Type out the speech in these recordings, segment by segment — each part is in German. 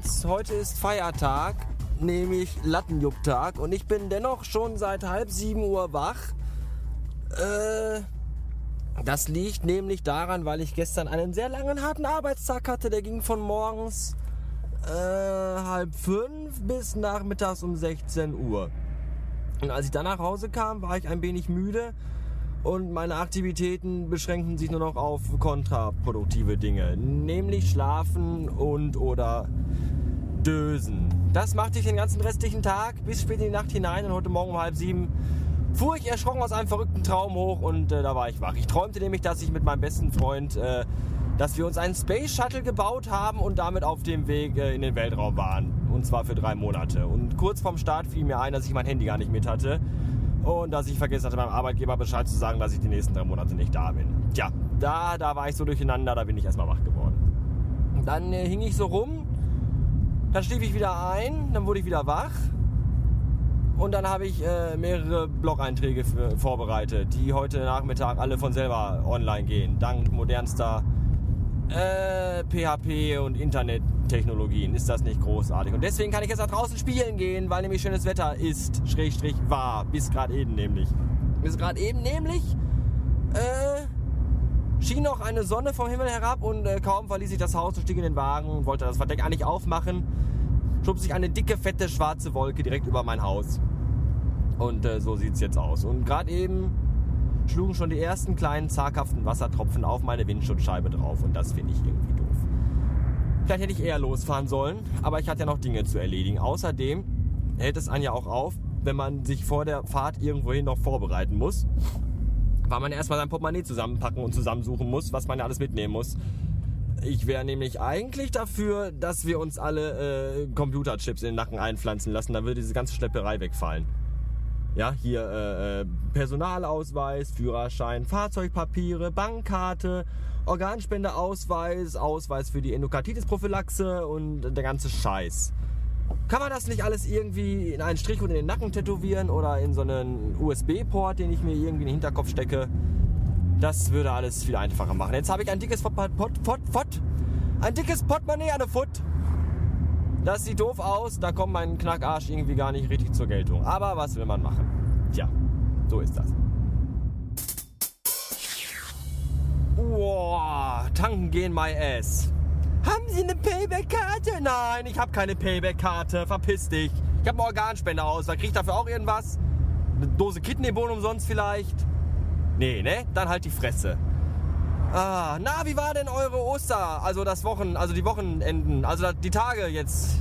eins, heute ist Feiertag, nämlich Lattenjupp-Tag und ich bin dennoch schon seit halb sieben Uhr wach. Äh, das liegt nämlich daran, weil ich gestern einen sehr langen, harten Arbeitstag hatte. Der ging von morgens äh, halb fünf bis nachmittags um 16 Uhr. Und als ich dann nach Hause kam, war ich ein wenig müde und meine Aktivitäten beschränkten sich nur noch auf kontraproduktive Dinge, nämlich schlafen und oder dösen. Das machte ich den ganzen restlichen Tag bis spät in die Nacht hinein und heute Morgen um halb sieben fuhr ich erschrocken aus einem verrückten Traum hoch und äh, da war ich wach. Ich träumte nämlich, dass ich mit meinem besten Freund, äh, dass wir uns einen Space Shuttle gebaut haben und damit auf dem Weg äh, in den Weltraum waren. Und zwar für drei Monate. Und kurz vorm Start fiel mir ein, dass ich mein Handy gar nicht mit hatte und dass ich vergessen hatte, meinem Arbeitgeber Bescheid zu sagen, dass ich die nächsten drei Monate nicht da bin. Tja, da, da war ich so durcheinander, da bin ich erstmal wach geworden. Dann äh, hing ich so rum, dann schlief ich wieder ein, dann wurde ich wieder wach und dann habe ich äh, mehrere Blog-Einträge vorbereitet, die heute Nachmittag alle von selber online gehen, dank modernster äh, PHP und Internettechnologien. Ist das nicht großartig? Und deswegen kann ich jetzt nach draußen spielen gehen, weil nämlich schönes Wetter ist, Schrägstrich war, bis gerade eben nämlich. Bis gerade eben nämlich äh, schien noch eine Sonne vom Himmel herab und äh, kaum verließ ich das Haus und stieg in den Wagen und wollte das Verdeck eigentlich aufmachen, schob sich eine dicke, fette, schwarze Wolke direkt über mein Haus. Und äh, so sieht's jetzt aus. Und gerade eben schlugen schon die ersten kleinen zaghaften Wassertropfen auf meine Windschutzscheibe drauf und das finde ich irgendwie doof. Vielleicht hätte ich eher losfahren sollen, aber ich hatte ja noch Dinge zu erledigen. Außerdem hält es einen ja auch auf, wenn man sich vor der Fahrt irgendwohin noch vorbereiten muss, weil man erstmal sein Portemonnaie zusammenpacken und zusammensuchen muss, was man ja alles mitnehmen muss. Ich wäre nämlich eigentlich dafür, dass wir uns alle äh, Computerchips in den Nacken einpflanzen lassen, dann würde diese ganze Schlepperei wegfallen. Ja, hier äh, äh, Personalausweis, Führerschein, Fahrzeugpapiere, Bankkarte, Organspendeausweis, Ausweis für die Endokarditis-Prophylaxe und der ganze Scheiß. Kann man das nicht alles irgendwie in einen Strich und in den Nacken tätowieren oder in so einen USB-Port, den ich mir irgendwie in den Hinterkopf stecke? Das würde alles viel einfacher machen. Jetzt habe ich ein dickes Pot, Pot, Pot, Pot, ein dickes Portemonnaie an der Foot das sieht doof aus, da kommt mein Knackarsch irgendwie gar nicht richtig zur Geltung. Aber was will man machen? Tja, so ist das. Boah, tanken gehen my ass. Haben Sie eine Payback-Karte? Nein, ich habe keine Payback-Karte. Verpiss dich. Ich habe einen. Da krieg ich dafür auch irgendwas? Eine Dose Kidneybohnen umsonst vielleicht? Nee, ne? Dann halt die Fresse. Ah, na, wie war denn eure Oster? Also das Wochen, also die Wochenenden, also die Tage jetzt,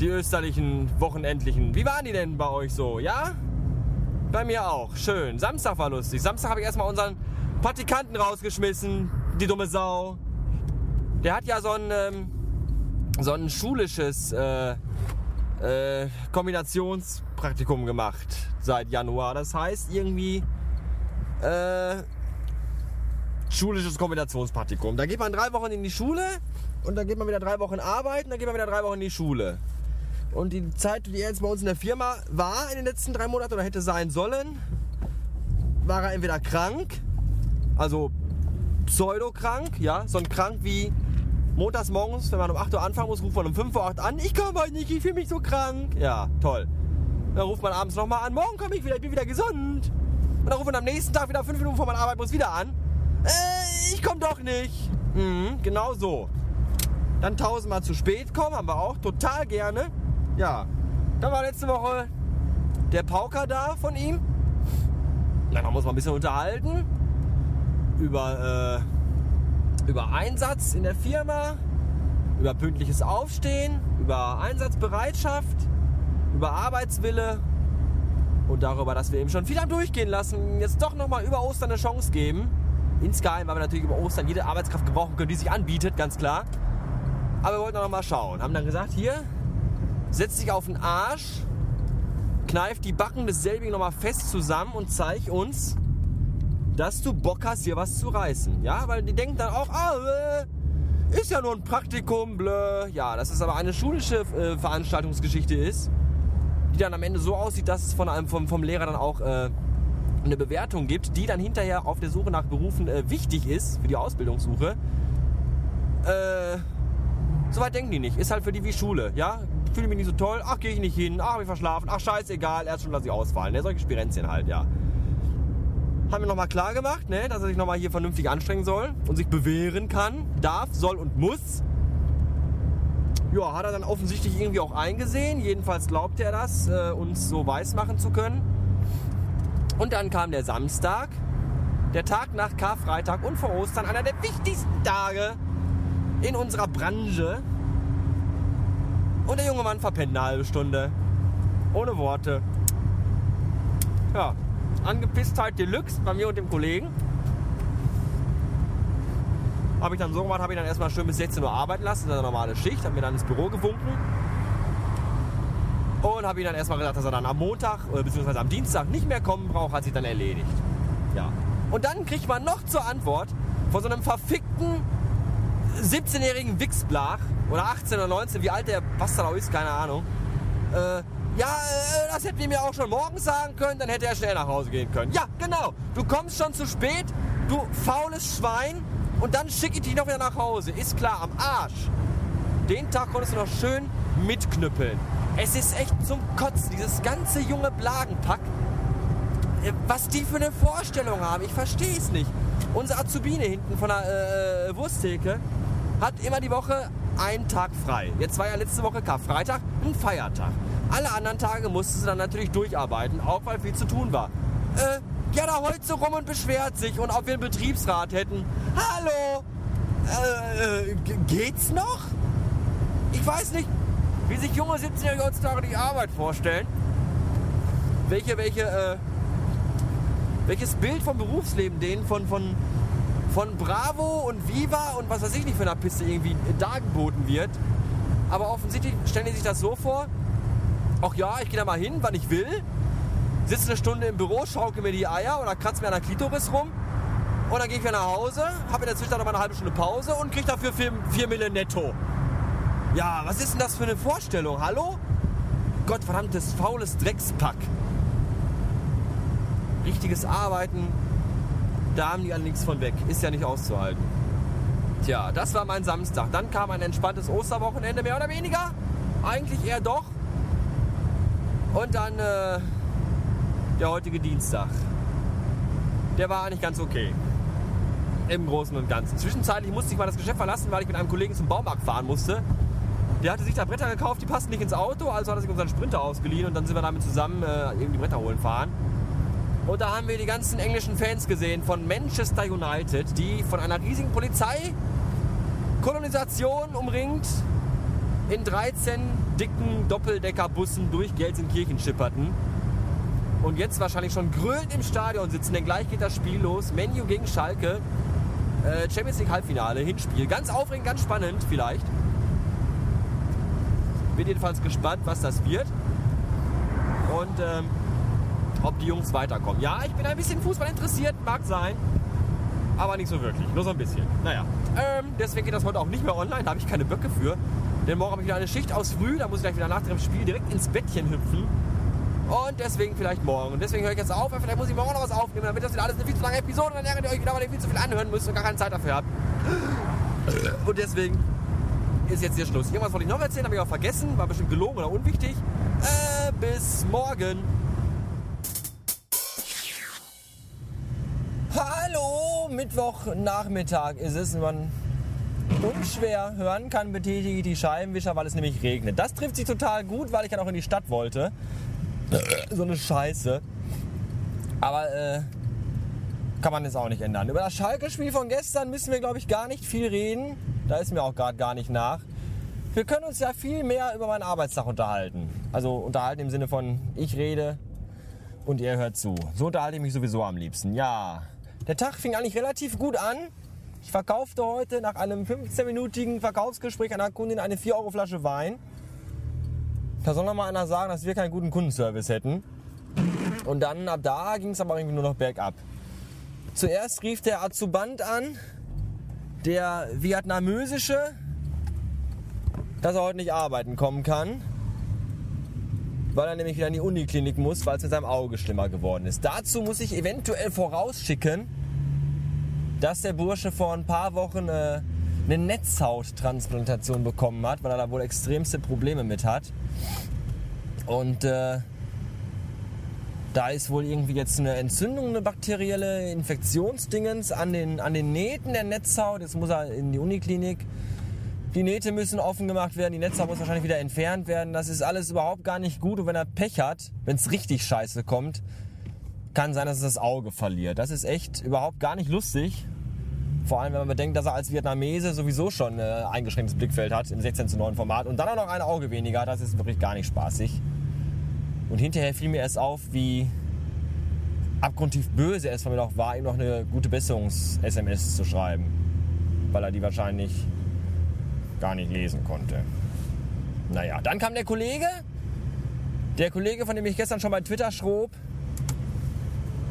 die österlichen Wochenendlichen. Wie waren die denn bei euch so? Ja? Bei mir auch. Schön. Samstag war lustig. Samstag habe ich erstmal unseren Praktikanten rausgeschmissen, die dumme Sau. Der hat ja so ein, ähm, so ein schulisches äh, äh, Kombinationspraktikum gemacht seit Januar. Das heißt irgendwie äh, schulisches Kombinationspraktikum. Da geht man drei Wochen in die Schule und dann geht man wieder drei Wochen arbeiten, dann geht man wieder drei Wochen in die Schule. Und die Zeit, die er jetzt bei uns in der Firma war in den letzten drei Monaten oder hätte sein sollen, war er entweder krank, also pseudokrank, ja, so ein krank wie montags morgens, wenn man um 8 Uhr anfangen muss, ruft man um 5 Uhr 8 an, ich komme heute nicht, ich fühle mich so krank. Ja, toll. Dann ruft man abends nochmal an, morgen komme ich wieder, ich bin wieder gesund. Und dann ruft man am nächsten Tag wieder fünf Minuten vor meiner Arbeit muss wieder an äh, ich komm doch nicht. Mhm, genau so. Dann tausendmal zu spät kommen, haben wir auch total gerne. Ja. Dann war letzte Woche der Pauker da von ihm. Dann haben wir mal ein bisschen unterhalten über, äh, über Einsatz in der Firma, über pünktliches Aufstehen, über Einsatzbereitschaft, über Arbeitswille und darüber, dass wir ihm schon viel am Durchgehen lassen, jetzt doch nochmal über Ostern eine Chance geben. Insgeheim, weil wir natürlich über Ostern jede Arbeitskraft gebrauchen können, die sich anbietet, ganz klar. Aber wir wollten noch mal schauen. Haben dann gesagt, hier, setz dich auf den Arsch, kneif die Backen desselbigen noch mal fest zusammen und zeig uns, dass du Bock hast, hier was zu reißen. Ja, weil die denken dann auch, ah, äh, ist ja nur ein Praktikum, blö. Ja, dass es aber eine schulische äh, Veranstaltungsgeschichte ist, die dann am Ende so aussieht, dass es von einem, vom, vom Lehrer dann auch äh, eine Bewertung gibt, die dann hinterher auf der Suche nach Berufen äh, wichtig ist für die Ausbildungssuche. Äh, Soweit denken die nicht. Ist halt für die wie Schule, ja? Fühle mich nicht so toll, ach, gehe ich nicht hin, ach, hab ich verschlafen, ach, scheißegal, erst schon lass ich ausfallen. Ne? Solche Spirenzchen halt, ja. Haben wir nochmal klar gemacht, ne? dass er sich nochmal hier vernünftig anstrengen soll und sich bewähren kann, darf, soll und muss. Ja, hat er dann offensichtlich irgendwie auch eingesehen. Jedenfalls glaubt er das, äh, uns so weiß machen zu können. Und dann kam der Samstag, der Tag nach Karfreitag und vor Ostern, einer der wichtigsten Tage in unserer Branche. Und der junge Mann verpennt eine halbe Stunde. Ohne Worte. Ja, Angepisstheit Deluxe bei mir und dem Kollegen. Habe ich dann so gemacht, habe ich dann erstmal schön bis 16 Uhr arbeiten lassen, das ist eine normale Schicht, habe mir dann ins Büro gewunken. Und habe ihm dann erstmal gesagt, dass er dann am Montag äh, bzw. am Dienstag nicht mehr kommen braucht, hat sich dann erledigt. Ja. Und dann kriegt man noch zur Antwort von so einem verfickten 17-jährigen Wichsblach oder 18 oder 19, wie alt der Bastard ist, keine Ahnung. Äh, ja, äh, das hätten wir mir auch schon morgens sagen können, dann hätte er schnell nach Hause gehen können. Ja, genau. Du kommst schon zu spät, du faules Schwein, und dann schicke ich dich noch wieder nach Hause. Ist klar, am Arsch. Den Tag konntest du noch schön mitknüppeln. Es ist echt zum Kotzen, dieses ganze junge Blagenpack. Äh, was die für eine Vorstellung haben, ich verstehe es nicht. Unsere Azubine hinten von der äh, Wursttheke hat immer die Woche einen Tag frei. Jetzt war ja letzte Woche Karfreitag, ein Feiertag. Alle anderen Tage musste sie dann natürlich durcharbeiten, auch weil viel zu tun war. Äh, ja, da heult so rum und beschwert sich und ob wir einen Betriebsrat hätten. Hallo! Äh, äh geht's noch? Ich weiß nicht, wie sich junge 17-Jährige heutzutage die Arbeit vorstellen. Welche, welche, äh, welches Bild vom Berufsleben denen von, von, von Bravo und Viva und was weiß ich nicht für eine Piste irgendwie dargeboten wird. Aber offensichtlich stellen die sich das so vor, ach ja, ich gehe da mal hin, wann ich will, sitze eine Stunde im Büro, schauke mir die Eier oder kratze mir an der Klitoris rum und dann gehe ich wieder nach Hause, habe in der Zwischenzeit noch mal eine halbe Stunde Pause und kriege dafür 4, 4 Mille netto. Ja, was ist denn das für eine Vorstellung? Hallo? Gottverdammtes faules Dreckspack. Richtiges Arbeiten, da haben die alle nichts von weg. Ist ja nicht auszuhalten. Tja, das war mein Samstag. Dann kam ein entspanntes Osterwochenende, mehr oder weniger. Eigentlich eher doch. Und dann äh, der heutige Dienstag. Der war eigentlich ganz okay. Im Großen und Ganzen. Zwischenzeitlich musste ich mal das Geschäft verlassen, weil ich mit einem Kollegen zum Baumarkt fahren musste. Der hatte sich da Bretter gekauft, die passten nicht ins Auto, also hat er sich unseren Sprinter ausgeliehen und dann sind wir damit zusammen äh, eben die Bretter holen fahren. Und da haben wir die ganzen englischen Fans gesehen von Manchester United, die von einer riesigen Polizeikolonisation umringt in 13 dicken Doppeldeckerbussen durch Gelsenkirchen schipperten und jetzt wahrscheinlich schon grölend im Stadion sitzen, denn gleich geht das Spiel los. Menu gegen Schalke. Äh, Champions League Halbfinale, Hinspiel. Ganz aufregend, ganz spannend vielleicht. Bin jedenfalls gespannt, was das wird. Und ähm, ob die Jungs weiterkommen. Ja, ich bin ein bisschen Fußball interessiert, mag sein. Aber nicht so wirklich, nur so ein bisschen. Naja, ähm, deswegen geht das heute auch nicht mehr online, da habe ich keine Böcke für. Denn morgen habe ich wieder eine Schicht aus früh, da muss ich gleich wieder nach dem Spiel direkt ins Bettchen hüpfen. Und deswegen vielleicht morgen. Und deswegen höre ich jetzt auf, weil vielleicht muss ich morgen noch was aufnehmen, damit das wieder alles eine viel zu lange Episode, dann ärgert ihr euch wieder, weil ihr viel zu viel anhören müsst und gar keine Zeit dafür habt. Und deswegen ist jetzt hier Schluss. Irgendwas wollte ich noch erzählen, habe ich auch vergessen, war bestimmt gelogen oder unwichtig. Äh, bis morgen. Hallo, Mittwochnachmittag ist es. Man unschwer hören kann, betätige ich die Scheibenwischer, weil es nämlich regnet. Das trifft sich total gut, weil ich ja auch in die Stadt wollte. so eine Scheiße. Aber äh, kann man jetzt auch nicht ändern. Über das Schalke-Spiel von gestern müssen wir, glaube ich, gar nicht viel reden. Da ist mir auch gerade gar nicht nach. Wir können uns ja viel mehr über meinen Arbeitstag unterhalten. Also unterhalten im Sinne von, ich rede und ihr hört zu. So unterhalte ich mich sowieso am liebsten. Ja, der Tag fing eigentlich relativ gut an. Ich verkaufte heute nach einem 15-minütigen Verkaufsgespräch einer Kundin eine 4-Euro-Flasche Wein. Da soll noch mal einer sagen, dass wir keinen guten Kundenservice hätten. Und dann ab da ging es aber irgendwie nur noch bergab. Zuerst rief der Azuband an, der vietnamesische, dass er heute nicht arbeiten kommen kann, weil er nämlich wieder in die Uniklinik muss, weil es mit seinem Auge schlimmer geworden ist. Dazu muss ich eventuell vorausschicken, dass der Bursche vor ein paar Wochen äh, eine Netzhauttransplantation bekommen hat, weil er da wohl extremste Probleme mit hat. Und äh, da ist wohl irgendwie jetzt eine Entzündung, eine bakterielle Infektionsdingens an den, an den Nähten der Netzhaut. Jetzt muss er in die Uniklinik. Die Nähte müssen offen gemacht werden, die Netzhaut muss wahrscheinlich wieder entfernt werden. Das ist alles überhaupt gar nicht gut. Und wenn er Pech hat, wenn es richtig scheiße kommt, kann sein, dass er das Auge verliert. Das ist echt überhaupt gar nicht lustig. Vor allem, wenn man bedenkt, dass er als Vietnamese sowieso schon ein eingeschränktes Blickfeld hat im 16 zu 9 Format und dann auch noch ein Auge weniger. Das ist wirklich gar nicht spaßig. Und hinterher fiel mir erst auf, wie abgrundtief böse es von mir noch war, ihm noch eine gute Besserungs-SMS zu schreiben. Weil er die wahrscheinlich gar nicht lesen konnte. Naja, dann kam der Kollege. Der Kollege, von dem ich gestern schon bei Twitter schrob,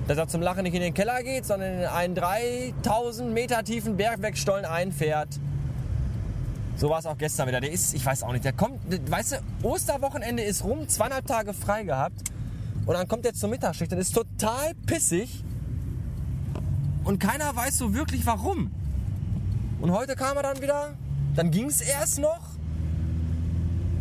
dass er zum Lachen nicht in den Keller geht, sondern in einen 3000 Meter tiefen Bergwegstollen einfährt. So war es auch gestern wieder. Der ist, ich weiß auch nicht, der kommt, weißt du, Osterwochenende ist rum, zweieinhalb Tage frei gehabt. Und dann kommt er zur Mittagsschicht und ist total pissig. Und keiner weiß so wirklich warum. Und heute kam er dann wieder, dann ging es erst noch.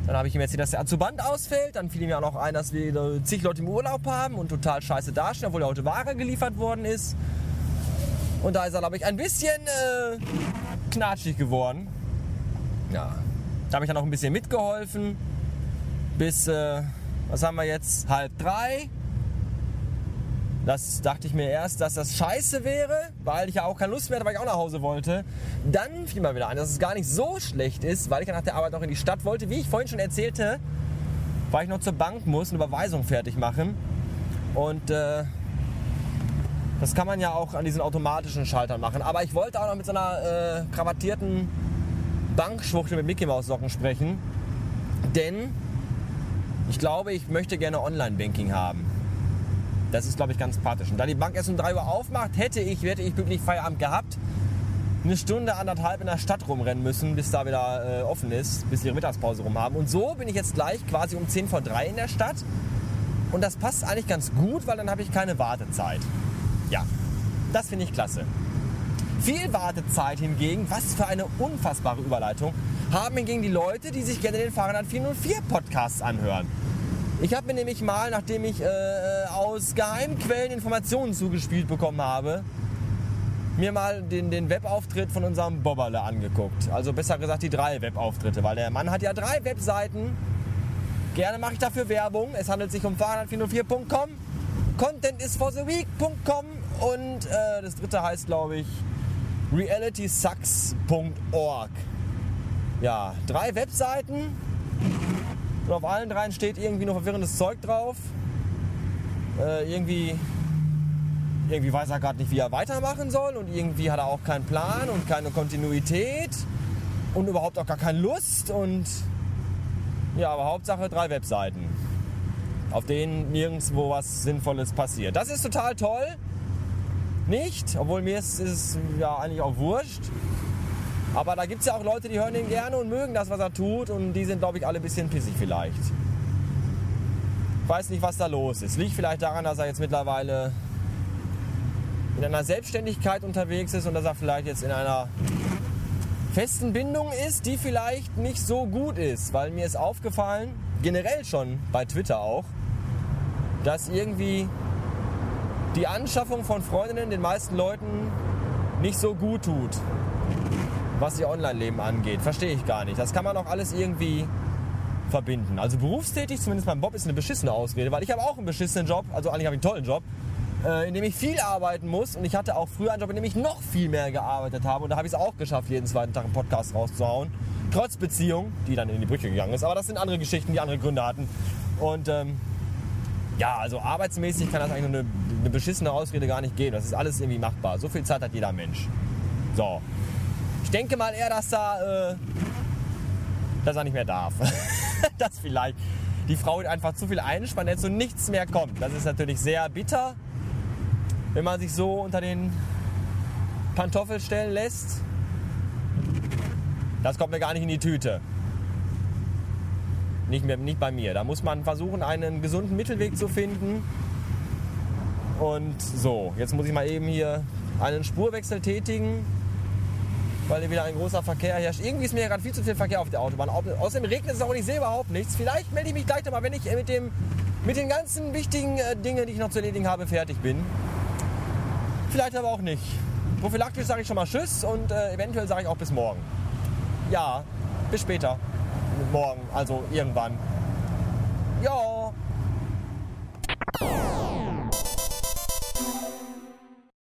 Dann habe ich ihm erzählt, dass der Azuband ausfällt. Dann fiel ihm ja auch noch ein, dass wir zig Leute im Urlaub haben und total scheiße dastehen, obwohl ja heute Ware geliefert worden ist. Und da ist er, glaube ich, ein bisschen äh, knatschig geworden. Ja, da habe ich dann auch ein bisschen mitgeholfen. Bis, äh, was haben wir jetzt? Halb drei. Das dachte ich mir erst, dass das scheiße wäre, weil ich ja auch keine Lust mehr hatte, weil ich auch nach Hause wollte. Dann fiel mir wieder ein, dass es gar nicht so schlecht ist, weil ich ja nach der Arbeit noch in die Stadt wollte. Wie ich vorhin schon erzählte, weil ich noch zur Bank muss, eine Überweisung fertig machen. Und äh, das kann man ja auch an diesen automatischen Schaltern machen. Aber ich wollte auch noch mit so einer äh, krawattierten Bankschwuchtel mit Mickey Maus Socken sprechen. Denn ich glaube, ich möchte gerne Online-Banking haben. Das ist, glaube ich, ganz praktisch. Und da die Bank erst um 3 Uhr aufmacht, hätte ich, hätte ich pünktlich Feierabend gehabt, eine Stunde, anderthalb in der Stadt rumrennen müssen, bis da wieder äh, offen ist, bis ihre Mittagspause rum haben. Und so bin ich jetzt gleich quasi um 10 vor 3 in der Stadt. Und das passt eigentlich ganz gut, weil dann habe ich keine Wartezeit. Ja, das finde ich klasse. Viel Wartezeit hingegen, was für eine unfassbare Überleitung, haben hingegen die Leute, die sich gerne den Fahrrad 404 Podcasts anhören. Ich habe mir nämlich mal, nachdem ich äh, aus Geheimquellen Informationen zugespielt bekommen habe, mir mal den, den Webauftritt von unserem Bobberle angeguckt. Also besser gesagt die drei Webauftritte, weil der Mann hat ja drei Webseiten. Gerne mache ich dafür Werbung. Es handelt sich um fahrrad404.com, contentisfortheweek.com und äh, das dritte heißt, glaube ich, realitysucks.org. Ja, drei Webseiten und auf allen dreien steht irgendwie noch verwirrendes Zeug drauf. Äh, irgendwie, irgendwie weiß er gerade nicht, wie er weitermachen soll und irgendwie hat er auch keinen Plan und keine Kontinuität und überhaupt auch gar keine Lust und ja, aber Hauptsache drei Webseiten, auf denen nirgendwo was Sinnvolles passiert. Das ist total toll. Nicht, obwohl mir ist es ja eigentlich auch wurscht. Aber da gibt es ja auch Leute, die hören ihn gerne und mögen das, was er tut. Und die sind, glaube ich, alle ein bisschen pissig vielleicht. Ich weiß nicht, was da los ist. Liegt vielleicht daran, dass er jetzt mittlerweile in einer Selbstständigkeit unterwegs ist und dass er vielleicht jetzt in einer festen Bindung ist, die vielleicht nicht so gut ist. Weil mir ist aufgefallen, generell schon bei Twitter auch, dass irgendwie die Anschaffung von Freundinnen den meisten Leuten nicht so gut tut was ihr Online-Leben angeht. Verstehe ich gar nicht. Das kann man auch alles irgendwie verbinden. Also berufstätig, zumindest beim Bob, ist eine beschissene Ausrede, weil ich habe auch einen beschissenen Job, also eigentlich habe ich einen tollen Job, äh, in dem ich viel arbeiten muss. Und ich hatte auch früher einen Job, in dem ich noch viel mehr gearbeitet habe. Und da habe ich es auch geschafft, jeden zweiten Tag einen Podcast rauszuhauen. Trotz Beziehung, die dann in die Brücke gegangen ist. Aber das sind andere Geschichten, die andere Gründe hatten. Und ähm, ja, also arbeitsmäßig kann das eigentlich eine, eine beschissene Ausrede gar nicht geben. Das ist alles irgendwie machbar. So viel Zeit hat jeder Mensch. So, ich denke mal eher, dass er, äh, dass er nicht mehr darf. dass vielleicht die Frau einfach zu viel einspannt, jetzt so nichts mehr kommt. Das ist natürlich sehr bitter, wenn man sich so unter den Pantoffel stellen lässt. Das kommt mir gar nicht in die Tüte. Nicht, mehr, nicht bei mir. Da muss man versuchen, einen gesunden Mittelweg zu finden. Und so, jetzt muss ich mal eben hier einen Spurwechsel tätigen. Weil hier wieder ein großer Verkehr herrscht. Irgendwie ist mir gerade viel zu viel Verkehr auf der Autobahn. Außerdem regnet es auch und ich sehe überhaupt nichts. Vielleicht melde ich mich gleich nochmal, wenn ich mit, dem, mit den ganzen wichtigen äh, Dingen, die ich noch zu erledigen habe, fertig bin. Vielleicht aber auch nicht. Prophylaktisch sage ich schon mal Tschüss und äh, eventuell sage ich auch bis morgen. Ja, bis später. Morgen, also irgendwann. Ja.